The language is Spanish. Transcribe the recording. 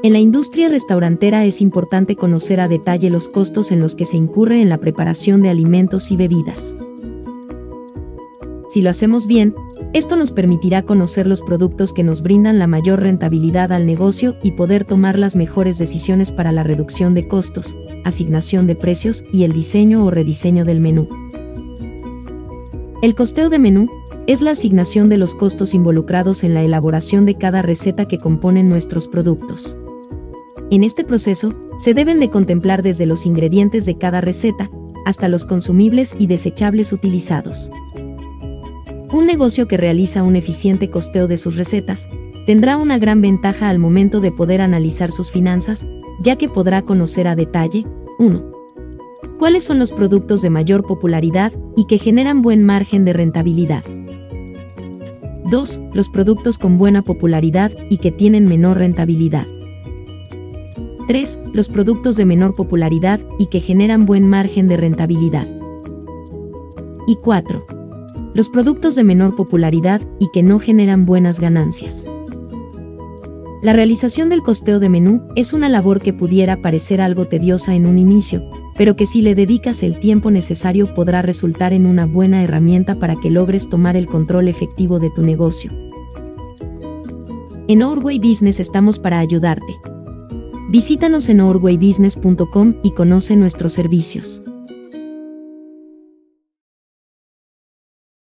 En la industria restaurantera es importante conocer a detalle los costos en los que se incurre en la preparación de alimentos y bebidas. Si lo hacemos bien, esto nos permitirá conocer los productos que nos brindan la mayor rentabilidad al negocio y poder tomar las mejores decisiones para la reducción de costos, asignación de precios y el diseño o rediseño del menú. El costeo de menú es la asignación de los costos involucrados en la elaboración de cada receta que componen nuestros productos. En este proceso, se deben de contemplar desde los ingredientes de cada receta, hasta los consumibles y desechables utilizados. Un negocio que realiza un eficiente costeo de sus recetas, tendrá una gran ventaja al momento de poder analizar sus finanzas, ya que podrá conocer a detalle, 1. ¿Cuáles son los productos de mayor popularidad y que generan buen margen de rentabilidad? 2. Los productos con buena popularidad y que tienen menor rentabilidad. 3. Los productos de menor popularidad y que generan buen margen de rentabilidad. Y 4. Los productos de menor popularidad y que no generan buenas ganancias. La realización del costeo de menú es una labor que pudiera parecer algo tediosa en un inicio, pero que si le dedicas el tiempo necesario podrá resultar en una buena herramienta para que logres tomar el control efectivo de tu negocio. En Orway Business estamos para ayudarte. Visítanos en orwaybusiness.com y conoce nuestros servicios.